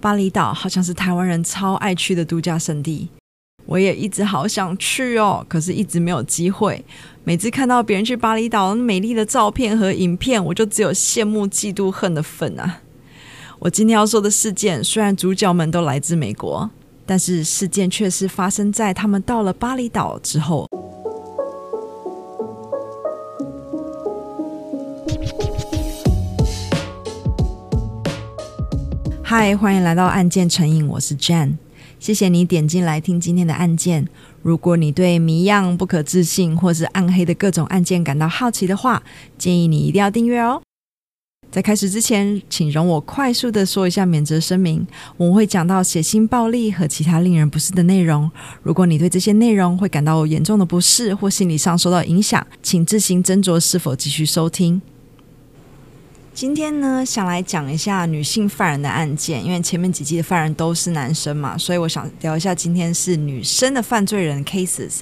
巴厘岛好像是台湾人超爱去的度假胜地，我也一直好想去哦，可是一直没有机会。每次看到别人去巴厘岛美丽的照片和影片，我就只有羡慕、嫉妒、恨的份啊！我今天要说的事件，虽然主角们都来自美国，但是事件却是发生在他们到了巴厘岛之后。嗨，欢迎来到案件成瘾，我是 Jan，谢谢你点进来听今天的案件。如果你对谜样、不可置信或是暗黑的各种案件感到好奇的话，建议你一定要订阅哦。在开始之前，请容我快速的说一下免责声明。我们会讲到血腥暴力和其他令人不适的内容。如果你对这些内容会感到严重的不适或心理上受到影响，请自行斟酌是否继续收听。今天呢，想来讲一下女性犯人的案件，因为前面几季的犯人都是男生嘛，所以我想聊一下今天是女生的犯罪人 cases。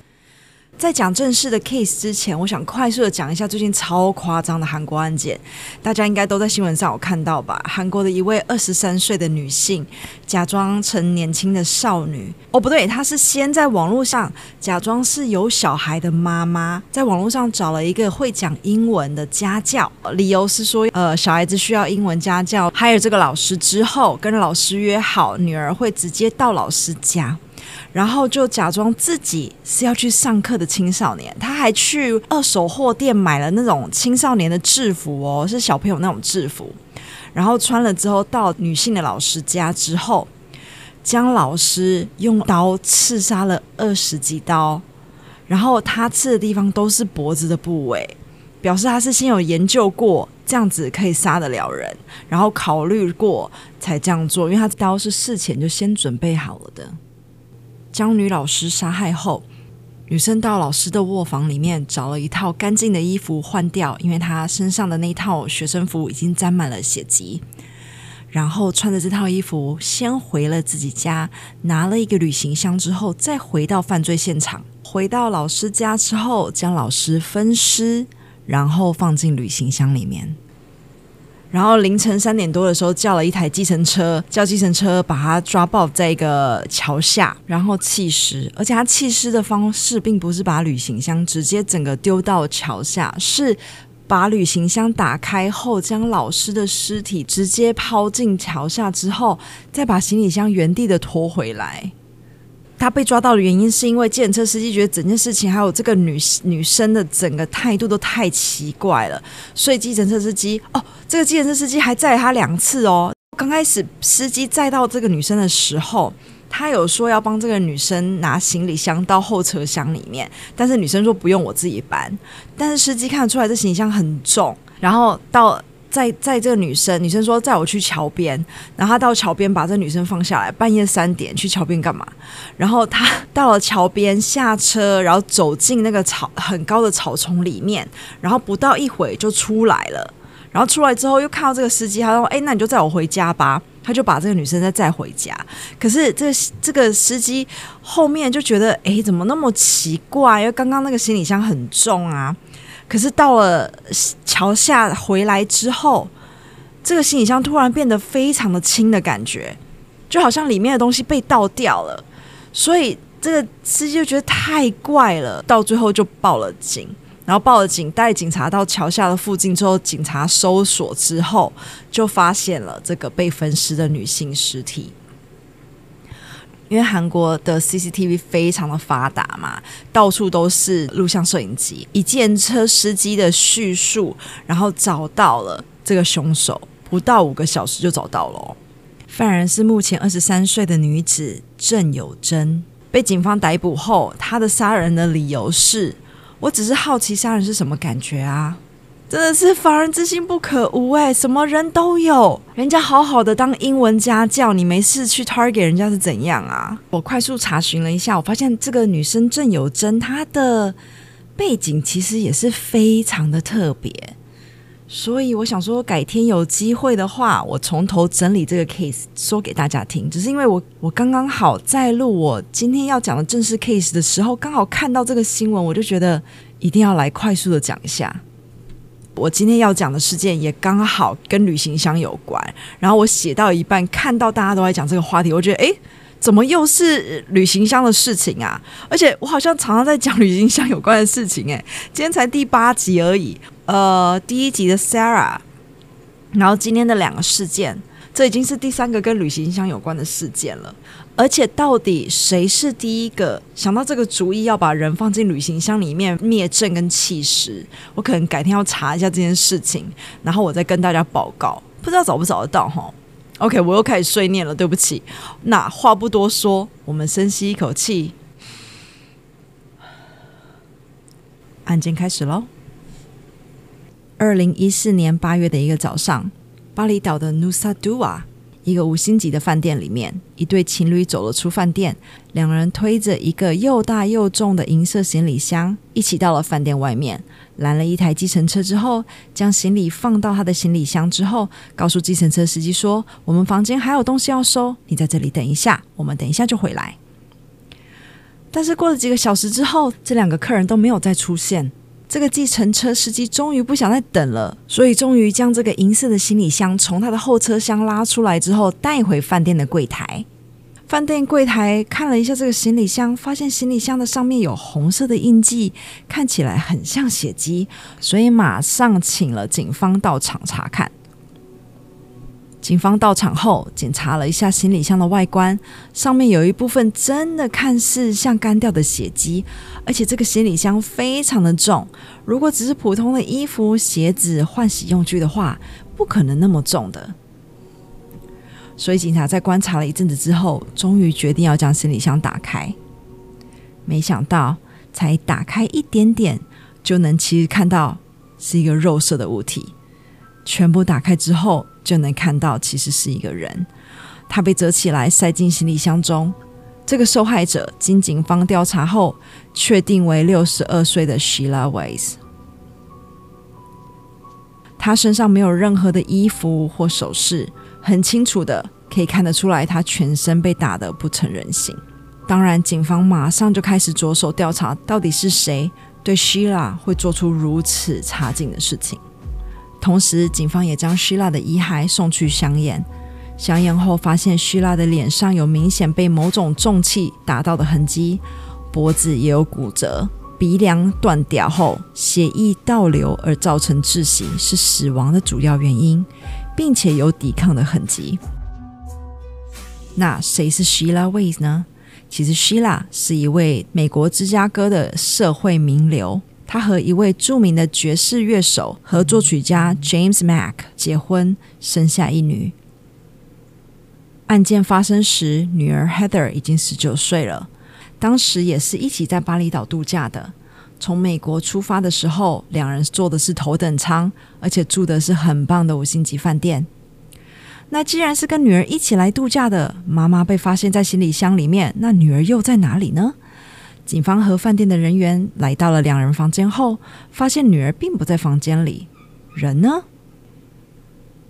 在讲正式的 case 之前，我想快速的讲一下最近超夸张的韩国案件，大家应该都在新闻上有看到吧？韩国的一位二十三岁的女性，假装成年轻的少女，哦不对，她是先在网络上假装是有小孩的妈妈，在网络上找了一个会讲英文的家教，理由是说，呃，小孩子需要英文家教还有这个老师之后，跟老师约好，女儿会直接到老师家。然后就假装自己是要去上课的青少年，他还去二手货店买了那种青少年的制服哦，是小朋友那种制服。然后穿了之后，到女性的老师家之后，将老师用刀刺杀了二十几刀，然后他刺的地方都是脖子的部位，表示他是先有研究过这样子可以杀得了人，然后考虑过才这样做，因为他刀是事前就先准备好了的。将女老师杀害后，女生到老师的卧房里面找了一套干净的衣服换掉，因为她身上的那套学生服已经沾满了血迹。然后穿着这套衣服，先回了自己家，拿了一个旅行箱之后，再回到犯罪现场。回到老师家之后，将老师分尸，然后放进旅行箱里面。然后凌晨三点多的时候，叫了一台计程车，叫计程车把他抓抱在一个桥下，然后弃尸。而且他弃尸的方式并不是把旅行箱直接整个丢到桥下，是把旅行箱打开后，将老师的尸体直接抛进桥下之后，再把行李箱原地的拖回来。他被抓到的原因是因为计程车司机觉得整件事情还有这个女女生的整个态度都太奇怪了，所以计程车司机哦，这个计程车司机还载他两次哦。刚开始司机载到这个女生的时候，他有说要帮这个女生拿行李箱到后车厢里面，但是女生说不用，我自己搬。但是司机看得出来这行李箱很重，然后到。载载这个女生，女生说载我去桥边，然后他到桥边把这女生放下来。半夜三点去桥边干嘛？然后他 到了桥边下车，然后走进那个草很高的草丛里面，然后不到一会就出来了。然后出来之后又看到这个司机，他说：“哎，那你就载我回家吧。”他就把这个女生再载回家。可是这这个司机后面就觉得：“哎，怎么那么奇怪？因为刚刚那个行李箱很重啊。”可是到了桥下回来之后，这个行李箱突然变得非常的轻的感觉，就好像里面的东西被倒掉了。所以这个司机就觉得太怪了，到最后就报了警。然后报了警，带警察到桥下的附近之后，警察搜索之后，就发现了这个被分尸的女性尸体。因为韩国的 CCTV 非常的发达嘛，到处都是录像摄影机。以见车司机的叙述，然后找到了这个凶手，不到五个小时就找到了。犯人是目前二十三岁的女子郑有珍，被警方逮捕后，她的杀人的理由是：我只是好奇杀人是什么感觉啊。真的是防人之心不可无哎，什么人都有。人家好好的当英文家教，你没事去 target 人家是怎样啊？我快速查询了一下，我发现这个女生郑有珍，她的背景其实也是非常的特别。所以我想说，改天有机会的话，我从头整理这个 case 说给大家听。只是因为我我刚刚好在录我今天要讲的正式 case 的时候，刚好看到这个新闻，我就觉得一定要来快速的讲一下。我今天要讲的事件也刚好跟旅行箱有关。然后我写到一半，看到大家都在讲这个话题，我觉得，诶，怎么又是旅行箱的事情啊？而且我好像常常在讲旅行箱有关的事情，诶，今天才第八集而已。呃，第一集的 Sarah，然后今天的两个事件。这已经是第三个跟旅行箱有关的事件了，而且到底谁是第一个想到这个主意，要把人放进旅行箱里面灭证跟弃尸？我可能改天要查一下这件事情，然后我再跟大家报告。不知道找不找得到哈？OK，我又开始碎念了，对不起。那话不多说，我们深吸一口气，案件开始喽。二零一四年八月的一个早上。巴厘岛的 Nusa Dua，一个五星级的饭店里面，一对情侣走了出饭店，两人推着一个又大又重的银色行李箱，一起到了饭店外面，拦了一台计程车之后，将行李放到他的行李箱之后，告诉计程车司机说：“我们房间还有东西要收，你在这里等一下，我们等一下就回来。”但是过了几个小时之后，这两个客人都没有再出现。这个计程车司机终于不想再等了，所以终于将这个银色的行李箱从他的后车厢拉出来之后，带回饭店的柜台。饭店柜台看了一下这个行李箱，发现行李箱的上面有红色的印记，看起来很像血迹，所以马上请了警方到场查看。警方到场后，检查了一下行李箱的外观，上面有一部分真的看似像干掉的血迹，而且这个行李箱非常的重，如果只是普通的衣服、鞋子、换洗用具的话，不可能那么重的。所以警察在观察了一阵子之后，终于决定要将行李箱打开。没想到，才打开一点点，就能其实看到是一个肉色的物体。全部打开之后，就能看到其实是一个人，他被折起来塞进行李箱中。这个受害者经警方调查后，确定为六十二岁的 Sheila Weiss。他身上没有任何的衣服或首饰，很清楚的可以看得出来，他全身被打得不成人形。当然，警方马上就开始着手调查，到底是谁对 Sheila 会做出如此差劲的事情。同时，警方也将希拉的遗骸送去相验。相验后，发现希拉的脸上有明显被某种重器打到的痕迹，脖子也有骨折，鼻梁断掉后血液倒流而造成窒息，是死亡的主要原因，并且有抵抗的痕迹。那谁是 Sheila Weiss 呢？其实 Sheila 是一位美国芝加哥的社会名流。他和一位著名的爵士乐手和作曲家 James Mack 结婚，生下一女。案件发生时，女儿 Heather 已经十九岁了，当时也是一起在巴厘岛度假的。从美国出发的时候，两人坐的是头等舱，而且住的是很棒的五星级饭店。那既然是跟女儿一起来度假的，妈妈被发现在行李箱里面，那女儿又在哪里呢？警方和饭店的人员来到了两人房间后，发现女儿并不在房间里，人呢？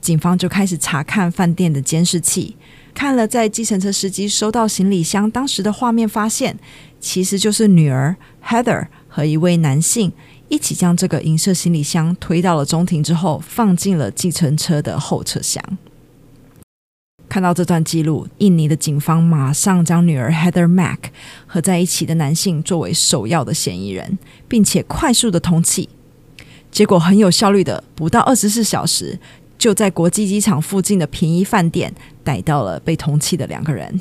警方就开始查看饭店的监视器，看了在计程车司机收到行李箱当时的画面，发现其实就是女儿 Heather 和一位男性一起将这个银色行李箱推到了中庭之后，放进了计程车的后车厢。看到这段记录，印尼的警方马上将女儿 Heather Mack 和在一起的男性作为首要的嫌疑人，并且快速的通缉。结果很有效率的，不到二十四小时，就在国际机场附近的便宜饭店逮到了被通缉的两个人。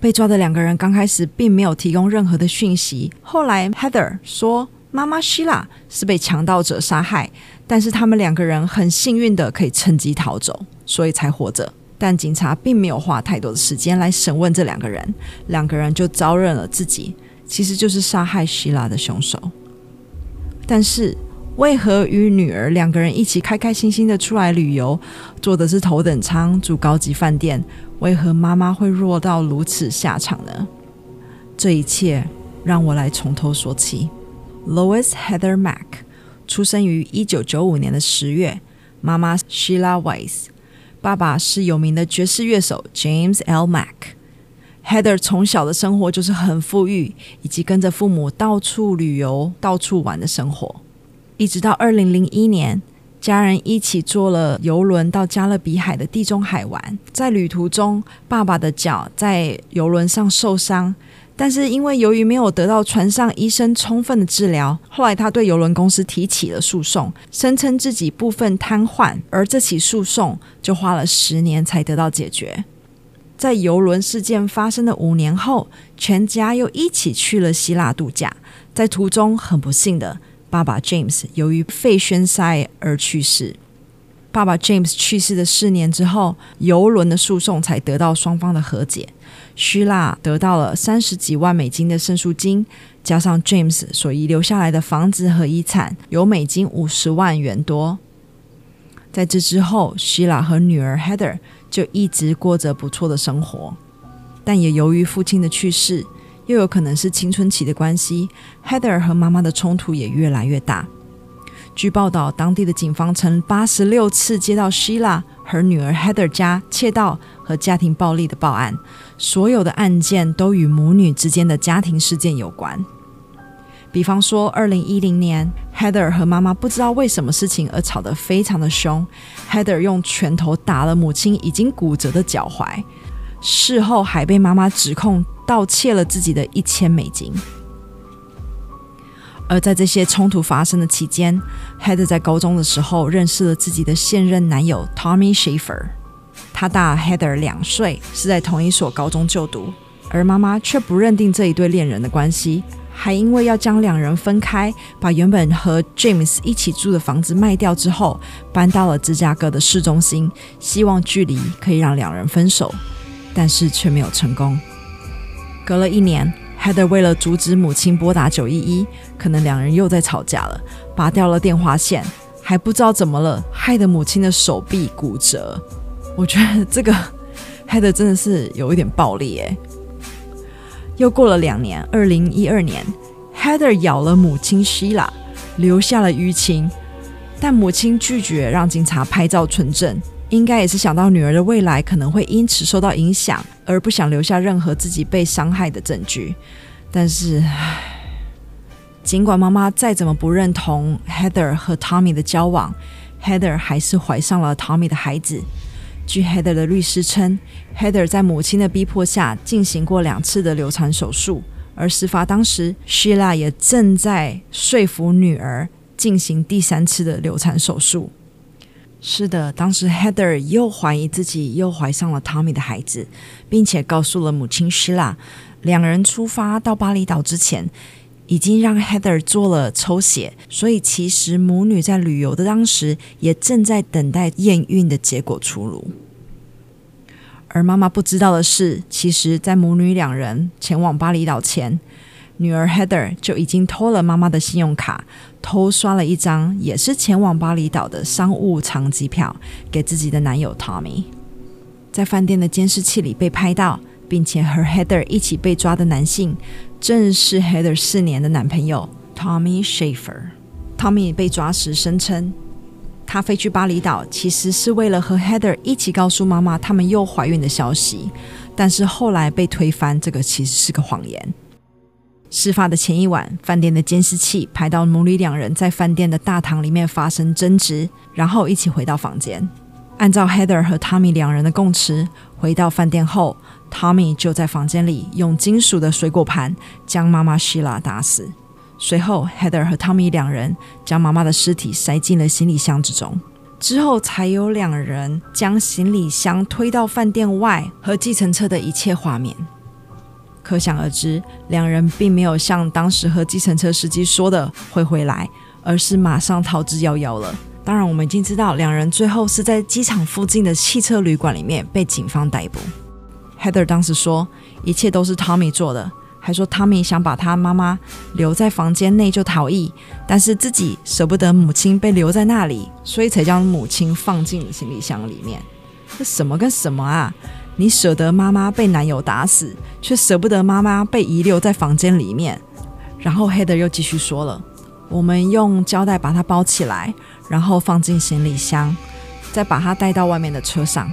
被抓的两个人刚开始并没有提供任何的讯息，后来 Heather 说。妈妈希拉是被强盗者杀害，但是他们两个人很幸运的可以趁机逃走，所以才活着。但警察并没有花太多的时间来审问这两个人，两个人就招认了自己其实就是杀害希拉的凶手。但是为何与女儿两个人一起开开心心的出来旅游，坐的是头等舱，住高级饭店，为何妈妈会落到如此下场呢？这一切让我来从头说起。Lois Heather Mack 出生于一九九五年的十月，妈妈 Sheila Weiss，爸爸是有名的爵士乐手 James L. Mack。Heather 从小的生活就是很富裕，以及跟着父母到处旅游、到处玩的生活。一直到二零零一年，家人一起坐了游轮到加勒比海的地中海玩。在旅途中，爸爸的脚在游轮上受伤，但是因为由于没有得到船上医生充分的治疗，后来他对游轮公司提起了诉讼，声称自己部分瘫痪，而这起诉讼就花了十年才得到解决。在游轮事件发生的五年后，全家又一起去了希腊度假。在途中，很不幸的，爸爸 James 由于肺栓塞而去世。爸爸 James 去世的四年之后，游轮的诉讼才得到双方的和解。希腊得到了三十几万美金的胜诉金，加上 James 所遗留下来的房子和遗产，有美金五十万元多。在这之后，希腊和女儿 Heather 就一直过着不错的生活，但也由于父亲的去世，又有可能是青春期的关系，Heather 和妈妈的冲突也越来越大。据报道，当地的警方曾八十六次接到希腊和女儿 Heather 家窃盗和家庭暴力的报案，所有的案件都与母女之间的家庭事件有关。比方说，二零一零年，Heather 和妈妈不知道为什么事情而吵得非常的凶，Heather 用拳头打了母亲已经骨折的脚踝，事后还被妈妈指控盗窃了自己的一千美金。而在这些冲突发生的期间，Heather 在高中的时候认识了自己的现任男友 Tommy Schaefer，他大 Heather 两岁，是在同一所高中就读，而妈妈却不认定这一对恋人的关系。还因为要将两人分开，把原本和 James 一起住的房子卖掉之后，搬到了芝加哥的市中心，希望距离可以让两人分手，但是却没有成功。隔了一年，Heather 为了阻止母亲拨打九一一，可能两人又在吵架了，拔掉了电话线，还不知道怎么了，害得母亲的手臂骨折。我觉得这个 Heather 真的是有一点暴力耶。又过了两年，二零一二年，Heather 咬了母亲 Shila，留下了淤青，但母亲拒绝让警察拍照存证，应该也是想到女儿的未来可能会因此受到影响，而不想留下任何自己被伤害的证据。但是，尽管妈妈再怎么不认同 Heather 和 Tommy 的交往，Heather 还是怀上了 Tommy 的孩子。据 Heather 的律师称，Heather 在母亲的逼迫下进行过两次的流产手术，而事发当时，Sheila 也正在说服女儿进行第三次的流产手术。是的，当时 Heather 又怀疑自己又怀上了 Tommy 的孩子，并且告诉了母亲 Sheila。两人出发到巴厘岛之前，已经让 Heather 做了抽血，所以其实母女在旅游的当时也正在等待验孕的结果出炉。而妈妈不知道的是，其实，在母女两人前往巴厘岛前，女儿 Heather 就已经偷了妈妈的信用卡，偷刷了一张也是前往巴厘岛的商务舱机票给自己的男友 Tommy。在饭店的监视器里被拍到，并且和 Heather 一起被抓的男性。正是 Heather 四年的男朋友 Tommy Schaefer。Tommy 被抓时声称，他飞去巴厘岛其实是为了和 Heather 一起告诉妈妈他们又怀孕的消息，但是后来被推翻，这个其实是个谎言。事发的前一晚，饭店的监视器拍到母女两人在饭店的大堂里面发生争执，然后一起回到房间。按照 Heather 和 Tommy 两人的供词，回到饭店后。Tommy 就在房间里用金属的水果盘将妈妈 Sheila 打死，随后 Heather 和 Tommy 两人将妈妈的尸体塞进了行李箱之中，之后才有两人将行李箱推到饭店外和计程车的一切画面。可想而知，两人并没有像当时和计程车司机说的会回来，而是马上逃之夭夭了。当然，我们已经知道两人最后是在机场附近的汽车旅馆里面被警方逮捕。Heather 当时说，一切都是 Tommy 做的，还说 Tommy 想把他妈妈留在房间内就逃逸，但是自己舍不得母亲被留在那里，所以才将母亲放进行李箱里面。这什么跟什么啊？你舍得妈妈被男友打死，却舍不得妈妈被遗留在房间里面。然后 Heather 又继续说了：“我们用胶带把它包起来，然后放进行李箱，再把它带到外面的车上。”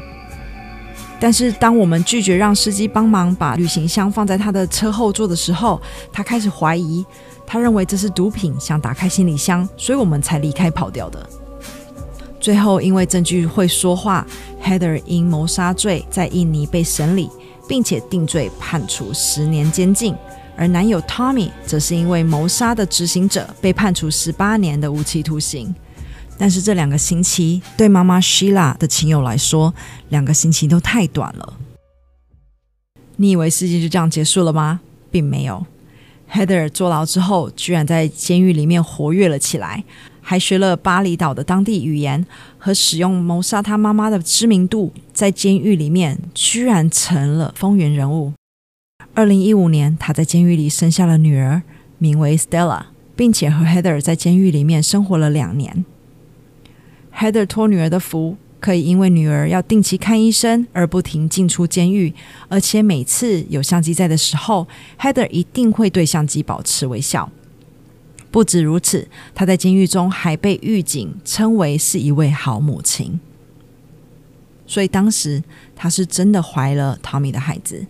但是当我们拒绝让司机帮忙把旅行箱放在他的车后座的时候，他开始怀疑，他认为这是毒品，想打开行李箱，所以我们才离开跑掉的。最后，因为证据会说话，Heather 因谋杀罪在印尼被审理，并且定罪判处十年监禁；而男友 Tommy 则是因为谋杀的执行者被判处十八年的无期徒刑。但是这两个星期对妈妈 Sheila 的亲友来说，两个星期都太短了。你以为事情就这样结束了吗？并没有。Heather 坐牢之后，居然在监狱里面活跃了起来。还学了巴厘岛的当地语言和使用谋杀他妈妈的知名度，在监狱里面居然成了风云人物。二零一五年，他在监狱里生下了女儿，名为 Stella，并且和 Heather 在监狱里面生活了两年。Heather 托女儿的福，可以因为女儿要定期看医生而不停进出监狱，而且每次有相机在的时候，Heather 一定会对相机保持微笑。不止如此，她在监狱中还被狱警称为是一位好母亲。所以当时她是真的怀了 Tommy 的孩子。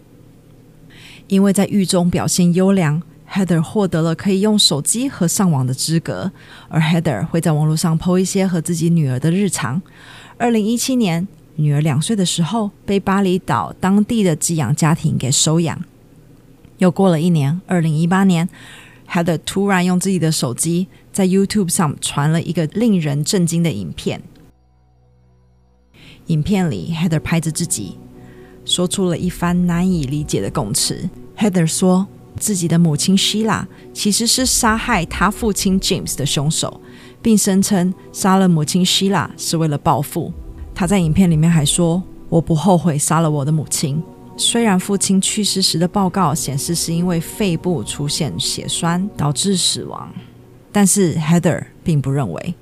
因为在狱中表现优良，Heather 获得了可以用手机和上网的资格，而 Heather 会在网络上 po 一些和自己女儿的日常。二零一七年，女儿两岁的时候，被巴厘岛当地的寄养家庭给收养。又过了一年，二零一八年。Heather 突然用自己的手机在 YouTube 上传了一个令人震惊的影片。影片里，Heather 拍着自己，说出了一番难以理解的供词。Heather 说自己的母亲希拉其实是杀害她父亲 James 的凶手，并声称杀了母亲希拉是为了报复。她在影片里面还说：“我不后悔杀了我的母亲。”虽然父亲去世时的报告显示是因为肺部出现血栓导致死亡，但是 Heather 并不认为。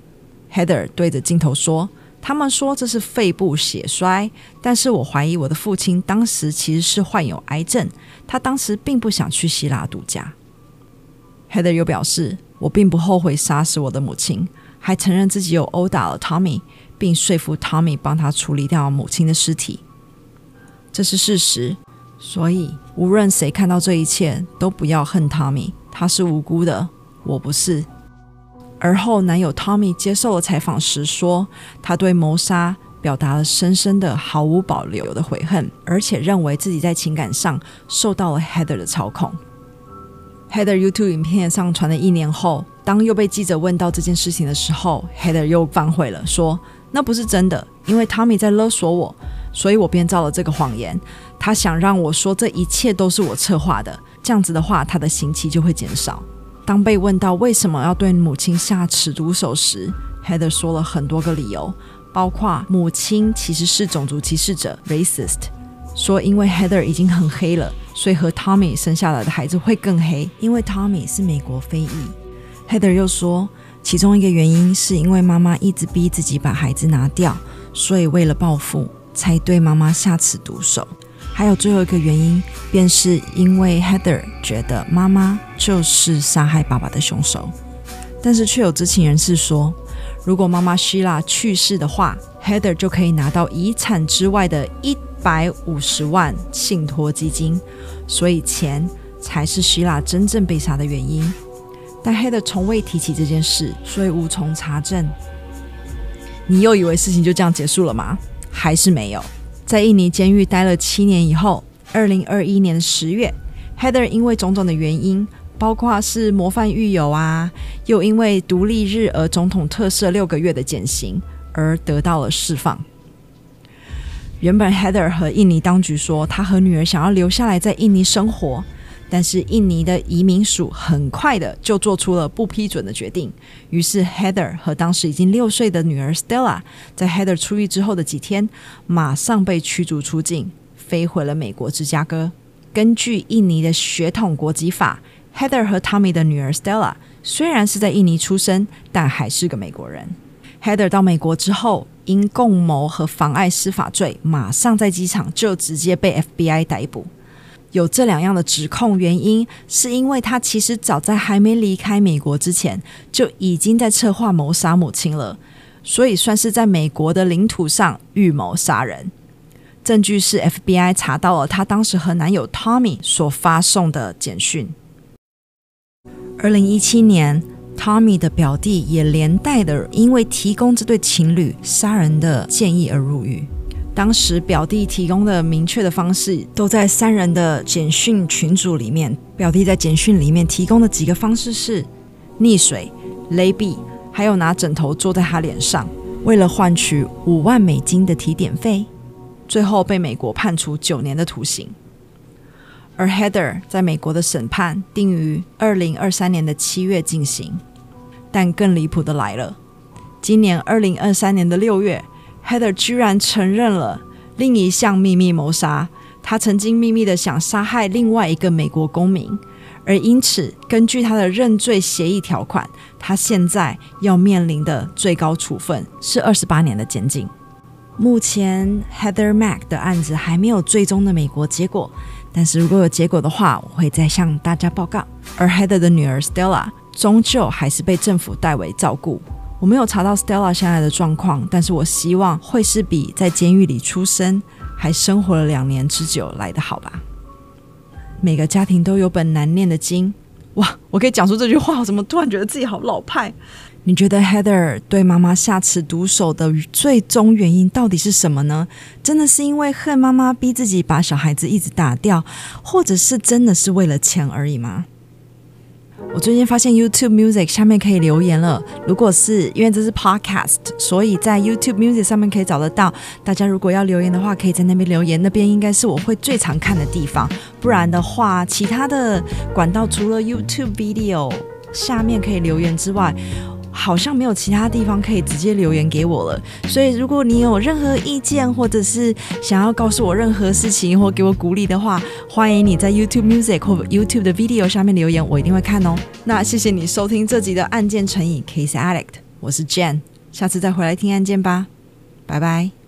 Heather 对着镜头说：“他们说这是肺部血栓，但是我怀疑我的父亲当时其实是患有癌症，他当时并不想去希腊度假。” Heather 又表示：“我并不后悔杀死我的母亲，还承认自己有殴打了 Tommy，并说服 Tommy 帮他处理掉母亲的尸体。”这是事实，所以无论谁看到这一切，都不要恨汤米他是无辜的，我不是。而后，男友汤米接受了采访时说，他对谋杀表达了深深的、毫无保留的悔恨，而且认为自己在情感上受到了 Heather 的操控。Heather YouTube 影片上传了一年后，当又被记者问到这件事情的时候，Heather 又反悔了，说那不是真的，因为 Tommy 在勒索我。所以我编造了这个谎言，他想让我说这一切都是我策划的，这样子的话，他的刑期就会减少。当被问到为什么要对母亲下此毒手时，Heather 说了很多个理由，包括母亲其实是种族歧视者 （racist），说因为 Heather 已经很黑了，所以和 Tommy 生下来的孩子会更黑，因为 Tommy 是美国非裔。Heather 又说，其中一个原因是因为妈妈一直逼自己把孩子拿掉，所以为了报复。才对妈妈下此毒手。还有最后一个原因，便是因为 Heather 觉得妈妈就是杀害爸爸的凶手。但是却有知情人士说，如果妈妈 Sheila 去世的话，Heather 就可以拿到遗产之外的一百五十万信托基金，所以钱才是 Sheila 真正被杀的原因。但 Heather 从未提起这件事，所以无从查证。你又以为事情就这样结束了吗？还是没有。在印尼监狱待了七年以后，二零二一年十月，Heather 因为种种的原因，包括是模范狱友啊，又因为独立日而总统特赦六个月的减刑，而得到了释放。原本 Heather 和印尼当局说，她和女儿想要留下来在印尼生活。但是印尼的移民署很快的就做出了不批准的决定，于是 Heather 和当时已经六岁的女儿 Stella 在 Heather 出狱之后的几天，马上被驱逐出境，飞回了美国芝加哥。根据印尼的血统国籍法，Heather 和 Tommy 的女儿 Stella 虽然是在印尼出生，但还是个美国人。Heather 到美国之后，因共谋和妨碍司法罪，马上在机场就直接被 FBI 逮捕。有这两样的指控，原因是因为他其实早在还没离开美国之前，就已经在策划谋杀母亲了，所以算是在美国的领土上预谋杀人。证据是 FBI 查到了他当时和男友 Tommy 所发送的简讯。二零一七年，Tommy 的表弟也连带的因为提供这对情侣杀人的建议而入狱。当时表弟提供的明确的方式都在三人的简讯群组里面。表弟在简讯里面提供的几个方式是溺水、勒毙，还有拿枕头坐在他脸上，为了换取五万美金的提点费。最后被美国判处九年的徒刑。而 Heather 在美国的审判定于二零二三年的七月进行。但更离谱的来了，今年二零二三年的六月。Heather 居然承认了另一项秘密谋杀，他曾经秘密的想杀害另外一个美国公民，而因此根据他的认罪协议条款，他现在要面临的最高处分是二十八年的监禁。目前 Heather Mac 的案子还没有最终的美国结果，但是如果有结果的话，我会再向大家报告。而 Heather 的女儿 Stella 终究还是被政府代为照顾。我没有查到 Stella 现在的状况，但是我希望会是比在监狱里出生还生活了两年之久来的好吧。每个家庭都有本难念的经。哇，我可以讲出这句话，我怎么突然觉得自己好老派？你觉得 Heather 对妈妈下此毒手的最终原因到底是什么呢？真的是因为恨妈妈逼自己把小孩子一直打掉，或者是真的是为了钱而已吗？我最近发现 YouTube Music 下面可以留言了。如果是因为这是 Podcast，所以在 YouTube Music 上面可以找得到。大家如果要留言的话，可以在那边留言，那边应该是我会最常看的地方。不然的话，其他的管道除了 YouTube Video 下面可以留言之外，好像没有其他地方可以直接留言给我了，所以如果你有任何意见，或者是想要告诉我任何事情，或给我鼓励的话，欢迎你在 YouTube Music 或 YouTube 的 Video 下面留言，我一定会看哦。那谢谢你收听这集的案件成瘾 Case Addict，我是 Jan，下次再回来听案件吧，拜拜。